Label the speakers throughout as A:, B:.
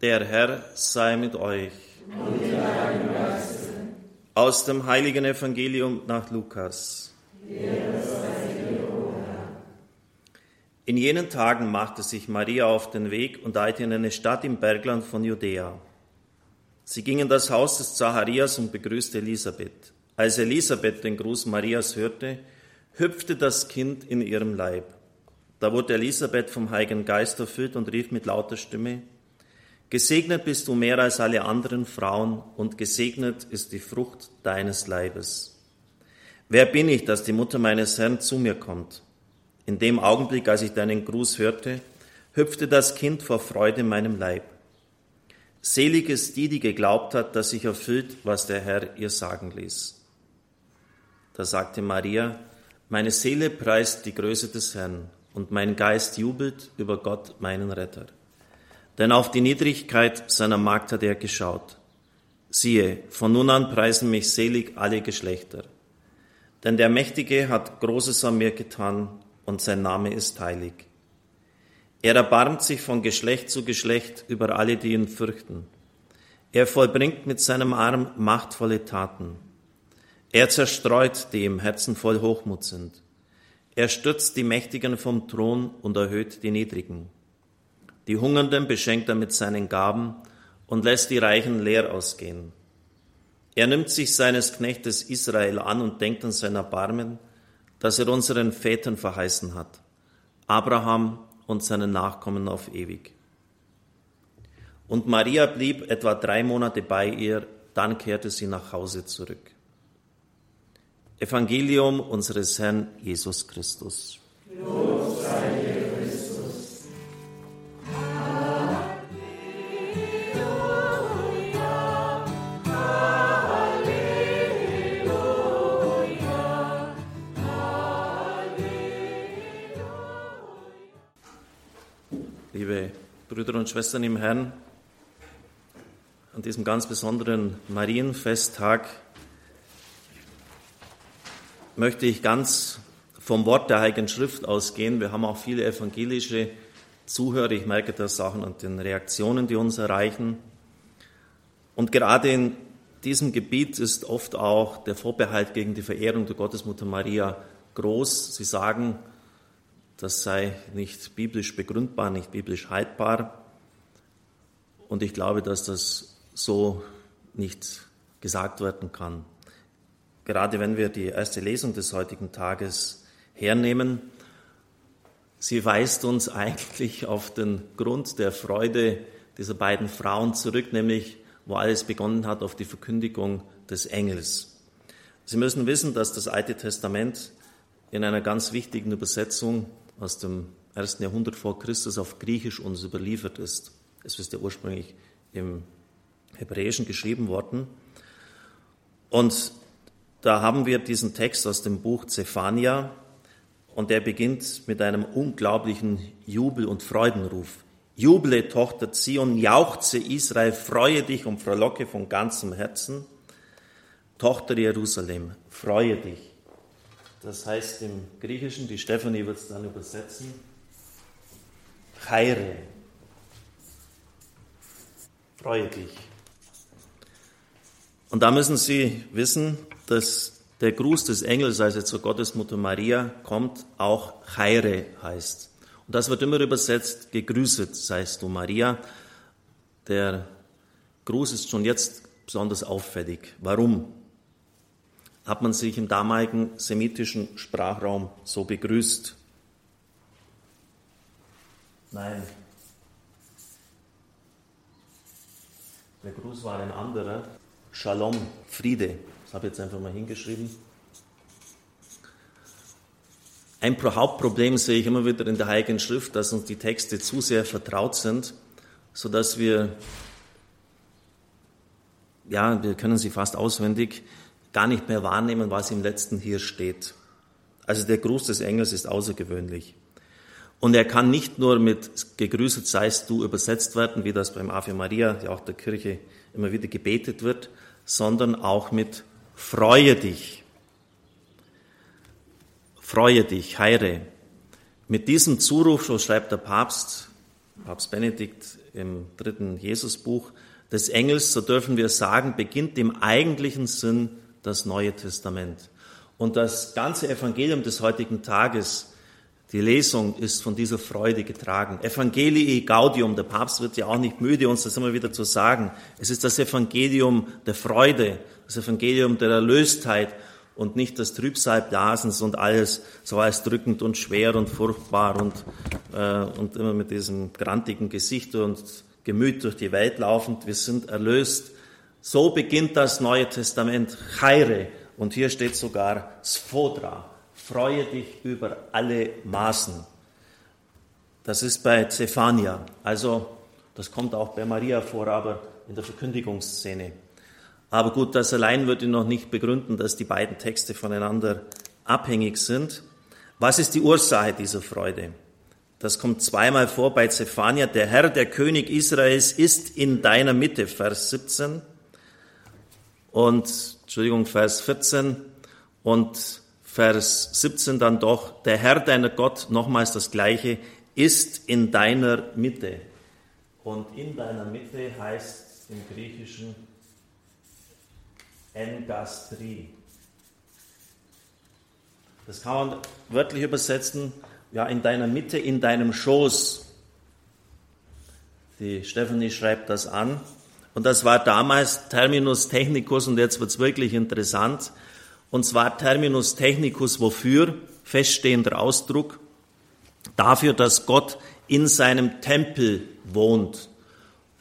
A: Der Herr sei mit euch. Aus dem heiligen Evangelium nach Lukas. In jenen Tagen machte sich Maria auf den Weg und eilte in eine Stadt im Bergland von Judäa. Sie ging in das Haus des Zacharias und begrüßte Elisabeth. Als Elisabeth den Gruß Marias hörte, hüpfte das Kind in ihrem Leib. Da wurde Elisabeth vom Heiligen Geist erfüllt und rief mit lauter Stimme, Gesegnet bist du mehr als alle anderen Frauen und gesegnet ist die Frucht deines Leibes. Wer bin ich, dass die Mutter meines Herrn zu mir kommt? In dem Augenblick, als ich deinen Gruß hörte, hüpfte das Kind vor Freude in meinem Leib. Selig ist die, die geglaubt hat, dass sich erfüllt, was der Herr ihr sagen ließ. Da sagte Maria, meine Seele preist die Größe des Herrn und mein Geist jubelt über Gott, meinen Retter denn auf die Niedrigkeit seiner Magd hat er geschaut. Siehe, von nun an preisen mich selig alle Geschlechter. Denn der Mächtige hat Großes an mir getan und sein Name ist heilig. Er erbarmt sich von Geschlecht zu Geschlecht über alle, die ihn fürchten. Er vollbringt mit seinem Arm machtvolle Taten. Er zerstreut, die im Herzen voll Hochmut sind. Er stürzt die Mächtigen vom Thron und erhöht die Niedrigen. Die Hungernden beschenkt er mit seinen Gaben und lässt die Reichen leer ausgehen. Er nimmt sich seines Knechtes Israel an und denkt an sein Erbarmen, das er unseren Vätern verheißen hat, Abraham und seinen Nachkommen auf ewig. Und Maria blieb etwa drei Monate bei ihr, dann kehrte sie nach Hause zurück. Evangelium unseres Herrn Jesus Christus. Los Brüder und Schwestern im Herrn, an diesem ganz besonderen Marienfesttag möchte ich ganz vom Wort der Heiligen Schrift ausgehen. Wir haben auch viele evangelische Zuhörer. Ich merke das auch an den Reaktionen, die uns erreichen. Und gerade in diesem Gebiet ist oft auch der Vorbehalt gegen die Verehrung der Gottesmutter Maria groß. Sie sagen, das sei nicht biblisch begründbar, nicht biblisch haltbar. Und ich glaube, dass das so nicht gesagt werden kann. Gerade wenn wir die erste Lesung des heutigen Tages hernehmen, sie weist uns eigentlich auf den Grund der Freude dieser beiden Frauen zurück, nämlich wo alles begonnen hat, auf die Verkündigung des Engels. Sie müssen wissen, dass das Alte Testament in einer ganz wichtigen Übersetzung aus dem ersten Jahrhundert vor Christus auf Griechisch uns überliefert ist. Es ist ja ursprünglich im Hebräischen geschrieben worden. Und da haben wir diesen Text aus dem Buch Zephania und der beginnt mit einem unglaublichen Jubel- und Freudenruf. Juble, Tochter Zion, jauchze Israel, freue dich und frohlocke von ganzem Herzen. Tochter Jerusalem, freue dich. Das heißt im Griechischen, die Stephanie wird es dann übersetzen, Chaire. Freue dich. Und da müssen Sie wissen, dass der Gruß des Engels, also zur Gottesmutter Maria, kommt, auch Chaire heißt. Und das wird immer übersetzt, gegrüßet seist du Maria. Der Gruß ist schon jetzt besonders auffällig. Warum? Hat man sich im damaligen semitischen Sprachraum so begrüßt. Nein. Der Gruß war ein anderer. Shalom, Friede. Das habe ich jetzt einfach mal hingeschrieben. Ein Hauptproblem sehe ich immer wieder in der Heiligen Schrift, dass uns die Texte zu sehr vertraut sind, sodass wir, ja, wir können sie fast auswendig, gar nicht mehr wahrnehmen, was im letzten hier steht. Also der Gruß des Engels ist außergewöhnlich. Und er kann nicht nur mit gegrüßet seist du übersetzt werden, wie das beim Ave Maria, ja auch der Kirche immer wieder gebetet wird, sondern auch mit freue dich. Freue dich, heire. Mit diesem Zuruf, so schreibt der Papst, Papst Benedikt im dritten Jesusbuch des Engels, so dürfen wir sagen, beginnt im eigentlichen Sinn das Neue Testament. Und das ganze Evangelium des heutigen Tages, die Lesung ist von dieser Freude getragen. Evangelii Gaudium, der Papst wird ja auch nicht müde, uns das immer wieder zu sagen. Es ist das Evangelium der Freude, das Evangelium der Erlöstheit und nicht das Trübsalblasens und alles so als drückend und schwer und furchtbar und, äh, und immer mit diesem grantigen Gesicht und Gemüt durch die Welt laufend. Wir sind erlöst. So beginnt das Neue Testament. Chaire. Und hier steht sogar Sphodra. Freue dich über alle Maßen. Das ist bei Zephania. Also, das kommt auch bei Maria vor, aber in der Verkündigungsszene. Aber gut, das allein würde noch nicht begründen, dass die beiden Texte voneinander abhängig sind. Was ist die Ursache dieser Freude? Das kommt zweimal vor bei Zephania. Der Herr, der König Israels, ist in deiner Mitte, Vers 17. Und, Entschuldigung, Vers 14. Und Vers 17 dann doch, der Herr, deiner Gott, nochmals das Gleiche, ist in deiner Mitte. Und in deiner Mitte heißt im Griechischen Engastrie. Das kann man wörtlich übersetzen, ja, in deiner Mitte, in deinem Schoß. Die Stephanie schreibt das an. Und das war damals Terminus technicus und jetzt wird es wirklich interessant. Und zwar Terminus technicus wofür? Feststehender Ausdruck. Dafür, dass Gott in seinem Tempel wohnt.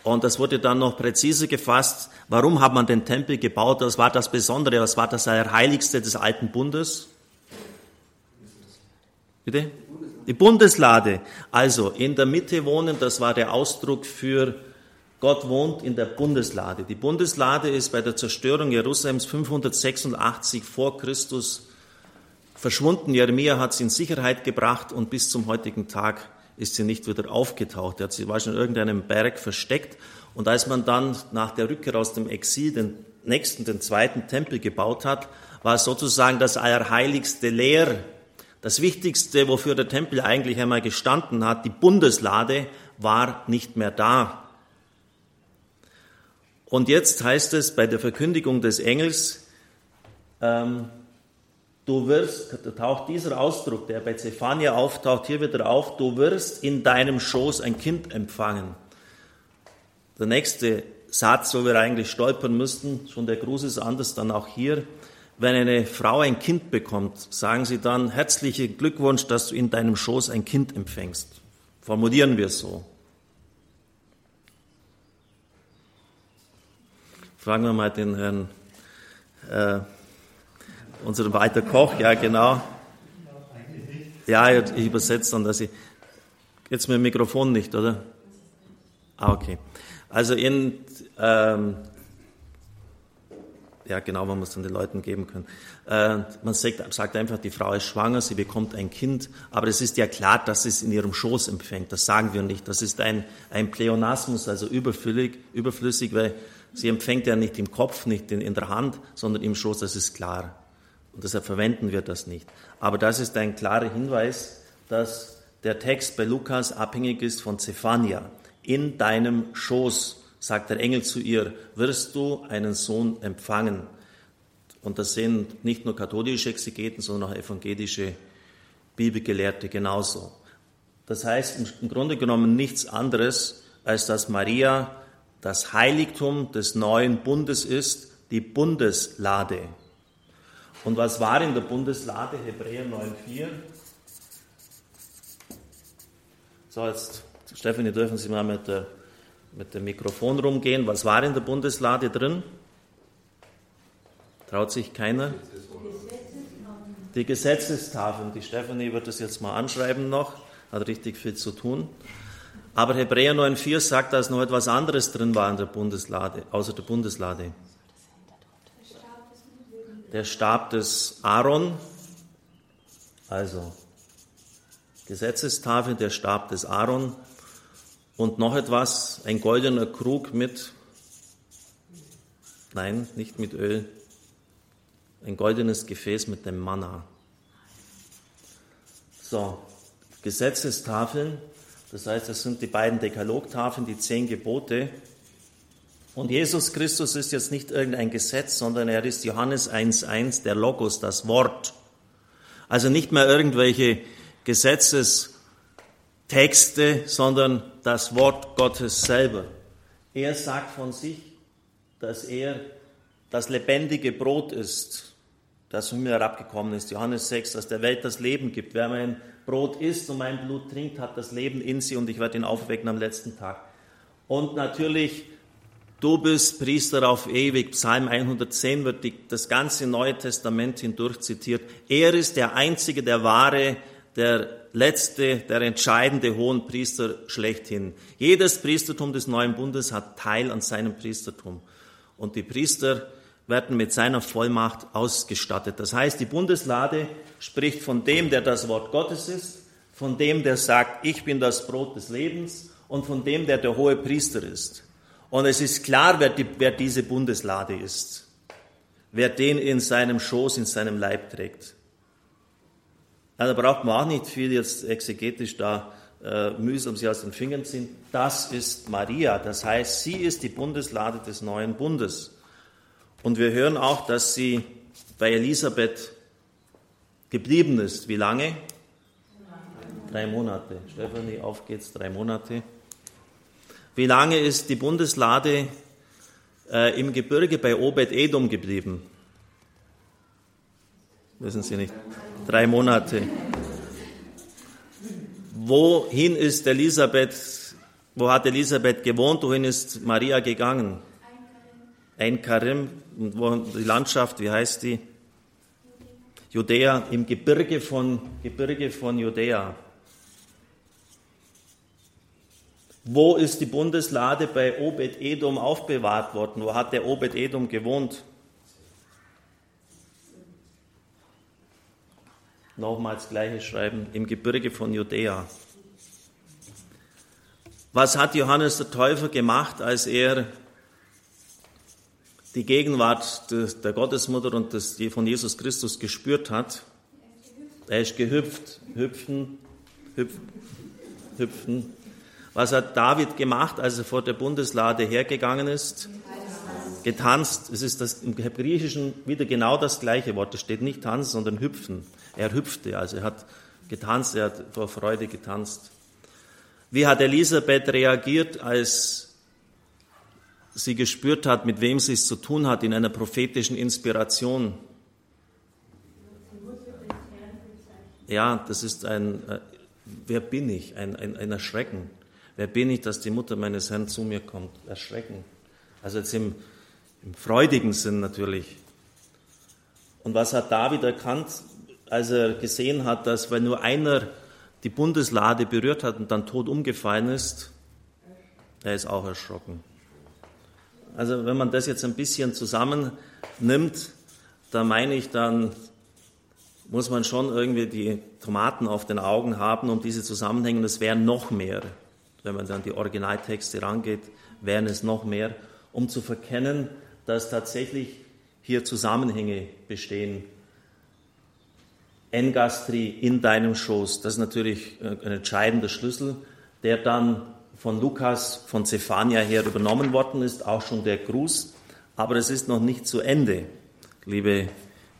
A: Und das wurde dann noch präziser gefasst. Warum hat man den Tempel gebaut? Das war das Besondere, was war das Heiligste des alten Bundes? Bitte? Die Bundeslade. Also in der Mitte wohnen, das war der Ausdruck für Gott wohnt in der Bundeslade. Die Bundeslade ist bei der Zerstörung Jerusalems 586 vor Christus verschwunden. Jeremia hat sie in Sicherheit gebracht und bis zum heutigen Tag ist sie nicht wieder aufgetaucht. Er hat sie war schon in irgendeinem Berg versteckt. Und als man dann nach der Rückkehr aus dem Exil den nächsten, den zweiten Tempel gebaut hat, war sozusagen das Allerheiligste leer. Das Wichtigste, wofür der Tempel eigentlich einmal gestanden hat, die Bundeslade, war nicht mehr da. Und jetzt heißt es bei der Verkündigung des Engels, ähm, Du wirst, da taucht dieser Ausdruck, der bei Zephania auftaucht, hier wieder auf, du wirst in deinem Schoß ein Kind empfangen. Der nächste Satz, wo wir eigentlich stolpern müssten, schon der Gruß ist anders, dann auch hier. Wenn eine Frau ein Kind bekommt, sagen sie dann, herzlichen Glückwunsch, dass du in deinem Schoß ein Kind empfängst. Formulieren wir es so. Fragen wir mal den Herrn äh, unseren Walter Koch, ja genau. Ja, ich übersetze dann, dass ich, jetzt mit dem Mikrofon nicht, oder? Ah, okay. Also in, ähm, ja genau, man muss dann den Leuten geben können. Äh, man sagt, sagt, einfach, die Frau ist schwanger, sie bekommt ein Kind, aber es ist ja klar, dass sie es in ihrem Schoß empfängt. Das sagen wir nicht. Das ist ein, ein Pleonasmus, also überflüssig, überflüssig, weil sie empfängt ja nicht im Kopf, nicht in, in der Hand, sondern im Schoß, das ist klar. Und deshalb verwenden wir das nicht. Aber das ist ein klarer Hinweis, dass der Text bei Lukas abhängig ist von Zephania. In deinem Schoß, sagt der Engel zu ihr, wirst du einen Sohn empfangen. Und das sehen nicht nur katholische Exegeten, sondern auch evangelische Bibelgelehrte genauso. Das heißt im Grunde genommen nichts anderes, als dass Maria das Heiligtum des neuen Bundes ist, die Bundeslade. Und was war in der Bundeslade? Hebräer 9,4. So, jetzt, Stefanie, dürfen Sie mal mit, der, mit dem Mikrofon rumgehen. Was war in der Bundeslade drin? Traut sich keiner? Die Gesetzestafeln. Die Stefanie wird das jetzt mal anschreiben noch. Hat richtig viel zu tun. Aber Hebräer 9,4 sagt, dass noch etwas anderes drin war in der Bundeslade, außer der Bundeslade der Stab des Aaron, also Gesetzestafel, der Stab des Aaron und noch etwas, ein goldener Krug mit, nein, nicht mit Öl, ein goldenes Gefäß mit dem Manna. So, Gesetzestafeln Das heißt, das sind die beiden Dekalogtafeln, die zehn Gebote. Und Jesus Christus ist jetzt nicht irgendein Gesetz, sondern er ist Johannes 1.1, der Logos, das Wort. Also nicht mehr irgendwelche Gesetzestexte, sondern das Wort Gottes selber. Er sagt von sich, dass er das lebendige Brot ist, das von mir herabgekommen ist. Johannes 6, dass der Welt das Leben gibt. Wer mein Brot isst und mein Blut trinkt, hat das Leben in sie und ich werde ihn aufwecken am letzten Tag. Und natürlich, du bist Priester auf ewig. Psalm 110 wird die, das ganze Neue Testament hindurch zitiert. Er ist der einzige, der wahre, der letzte, der entscheidende Hohenpriester schlechthin. Jedes Priestertum des neuen Bundes hat Teil an seinem Priestertum. Und die Priester werden mit seiner Vollmacht ausgestattet. Das heißt, die Bundeslade spricht von dem, der das Wort Gottes ist, von dem, der sagt, ich bin das Brot des Lebens und von dem, der der hohe Priester ist. Und es ist klar, wer, die, wer diese Bundeslade ist, wer den in seinem Schoß, in seinem Leib trägt. Ja, da braucht man auch nicht viel jetzt exegetisch da äh, mühsam sie aus den Fingern ziehen. Das ist Maria, das heißt, sie ist die Bundeslade des neuen Bundes. Und wir hören auch, dass sie bei Elisabeth geblieben ist. Wie lange? Drei Monate. Stefanie, auf geht's, drei Monate. Wie lange ist die Bundeslade äh, im Gebirge bei Obed-Edom geblieben? Wissen Sie nicht. Drei Monate. Wohin ist Elisabeth, wo hat Elisabeth gewohnt, wohin ist Maria gegangen? Ein Karim, die Landschaft, wie heißt die? Judäa, im Gebirge von, Gebirge von Judäa. Wo ist die Bundeslade bei Obed-Edom aufbewahrt worden? Wo hat der Obed-Edom gewohnt? Nochmals gleiche schreiben, im Gebirge von Judäa. Was hat Johannes der Täufer gemacht, als er die Gegenwart der Gottesmutter und des, von Jesus Christus gespürt hat. Er ist gehüpft, hüpfen, hüpfen, hüpfen. Was hat David gemacht, als er vor der Bundeslade hergegangen ist? Getanzt. Es ist das, im Griechischen wieder genau das gleiche Wort. Es steht nicht tanzen, sondern hüpfen. Er hüpfte, also er hat getanzt, er hat vor Freude getanzt. Wie hat Elisabeth reagiert, als sie gespürt hat, mit wem sie es zu tun hat in einer prophetischen Inspiration. Ja, das ist ein, äh, wer bin ich? Ein, ein, ein Erschrecken. Wer bin ich, dass die Mutter meines Herrn zu mir kommt? Erschrecken. Also jetzt im, im freudigen Sinn natürlich. Und was hat David erkannt, als er gesehen hat, dass wenn nur einer die Bundeslade berührt hat und dann tot umgefallen ist, er ist auch erschrocken. Also wenn man das jetzt ein bisschen zusammennimmt, da meine ich, dann muss man schon irgendwie die Tomaten auf den Augen haben, um diese Zusammenhänge. Das wären noch mehr, wenn man dann die Originaltexte rangeht, wären es noch mehr, um zu verkennen, dass tatsächlich hier Zusammenhänge bestehen. Engastri in deinem Schoß, das ist natürlich ein entscheidender Schlüssel, der dann von Lukas, von Zephania her übernommen worden ist, auch schon der Gruß. Aber es ist noch nicht zu Ende, liebe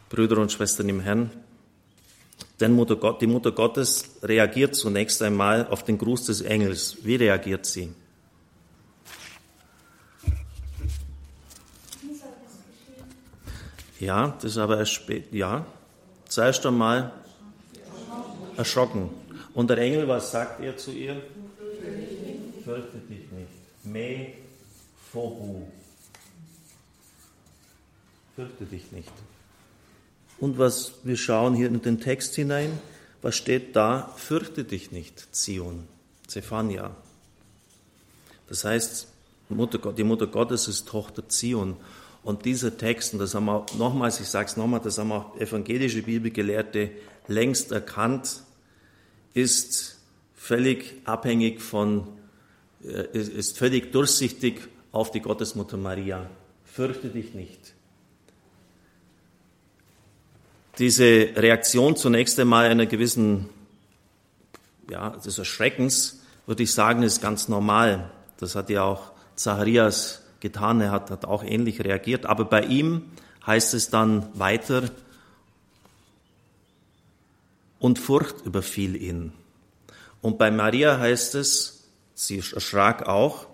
A: Brüder und Schwestern im Herrn. Denn Mutter Gott, die Mutter Gottes reagiert zunächst einmal auf den Gruß des Engels. Wie reagiert sie? Ja, das ist aber erst spät. Ja, zuerst einmal erschrocken. Und der Engel, was sagt er zu ihr? Fürchte dich nicht. Me phobu. Fürchte dich nicht. Und was wir schauen hier in den Text hinein, was steht da? Fürchte dich nicht, Zion, Zephania. Das heißt, Mutter, die Mutter Gottes ist Tochter Zion. Und dieser Text, und das haben wir nochmals, ich sage es nochmal, das haben auch evangelische Bibelgelehrte längst erkannt, ist völlig abhängig von ist völlig durchsichtig auf die Gottesmutter Maria. Fürchte dich nicht. Diese Reaktion zunächst einmal einer gewissen, ja, des Erschreckens würde ich sagen, ist ganz normal. Das hat ja auch Zacharias getan. Er hat, hat auch ähnlich reagiert. Aber bei ihm heißt es dann weiter, und Furcht überfiel ihn. Und bei Maria heißt es, sie erschrak auch,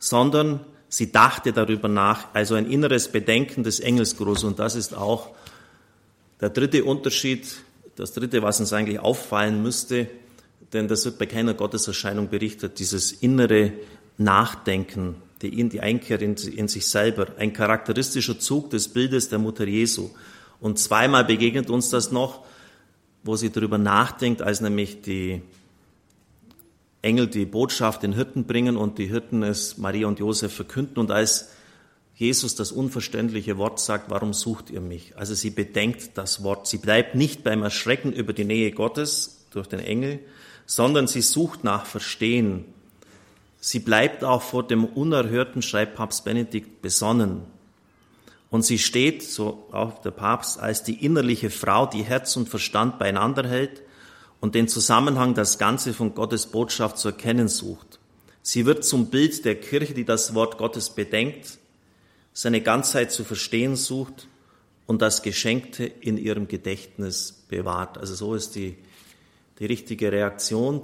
A: sondern sie dachte darüber nach, also ein inneres Bedenken des Engelsgruß. Und das ist auch der dritte Unterschied, das dritte, was uns eigentlich auffallen müsste, denn das wird bei keiner Gotteserscheinung berichtet, dieses innere Nachdenken, die, die Einkehr in, in sich selber, ein charakteristischer Zug des Bildes der Mutter Jesu. Und zweimal begegnet uns das noch, wo sie darüber nachdenkt, als nämlich die Engel die Botschaft den Hirten bringen und die Hirten es Maria und Josef verkünden und als Jesus das unverständliche Wort sagt, warum sucht ihr mich? Also sie bedenkt das Wort. Sie bleibt nicht beim Erschrecken über die Nähe Gottes durch den Engel, sondern sie sucht nach Verstehen. Sie bleibt auch vor dem Unerhörten, schreibt Papst Benedikt, besonnen. Und sie steht, so auch der Papst, als die innerliche Frau, die Herz und Verstand beieinander hält und den Zusammenhang, das Ganze von Gottes Botschaft zu erkennen sucht. Sie wird zum Bild der Kirche, die das Wort Gottes bedenkt, seine Ganzheit zu verstehen sucht und das Geschenkte in ihrem Gedächtnis bewahrt. Also so ist die, die richtige Reaktion.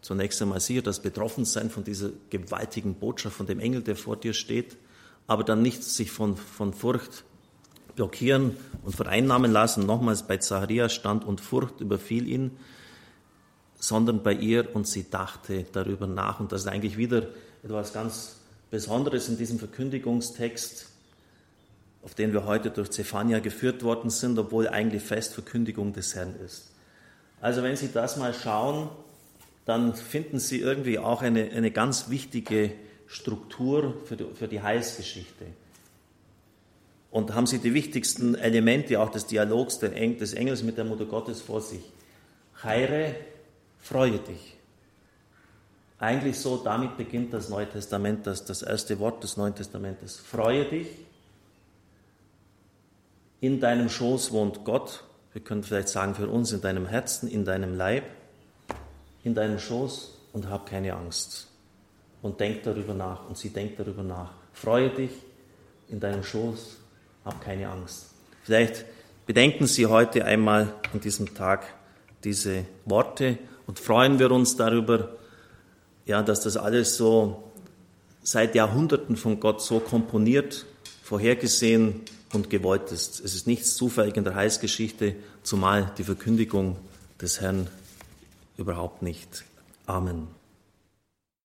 A: Zunächst einmal sicher das Betroffensein von dieser gewaltigen Botschaft, von dem Engel, der vor dir steht, aber dann nicht sich von, von Furcht blockieren und vereinnahmen lassen. Nochmals bei Zacharias stand und Furcht überfiel ihn, sondern bei ihr und sie dachte darüber nach. Und das ist eigentlich wieder etwas ganz Besonderes in diesem Verkündigungstext, auf den wir heute durch Zephania geführt worden sind, obwohl eigentlich fest Verkündigung des Herrn ist. Also wenn Sie das mal schauen, dann finden Sie irgendwie auch eine, eine ganz wichtige Struktur für die, für die Heilsgeschichte. Und haben Sie die wichtigsten Elemente auch des Dialogs des Engels mit der Mutter Gottes vor sich. Heire, freue dich. Eigentlich so, damit beginnt das Neue Testament, das, das erste Wort des Neuen Testamentes. Freue dich, in deinem Schoß wohnt Gott, wir können vielleicht sagen für uns in deinem Herzen, in deinem Leib, in deinem Schoß und hab keine Angst. Und denk darüber nach und sie denkt darüber nach. Freue dich in deinem Schoß, hab keine Angst. Vielleicht bedenken Sie heute einmal an diesem Tag diese Worte und freuen wir uns darüber, ja, dass das alles so seit Jahrhunderten von Gott so komponiert, vorhergesehen und gewollt ist. Es ist nichts zufällig in der Heilsgeschichte, zumal die Verkündigung des Herrn überhaupt nicht. Amen.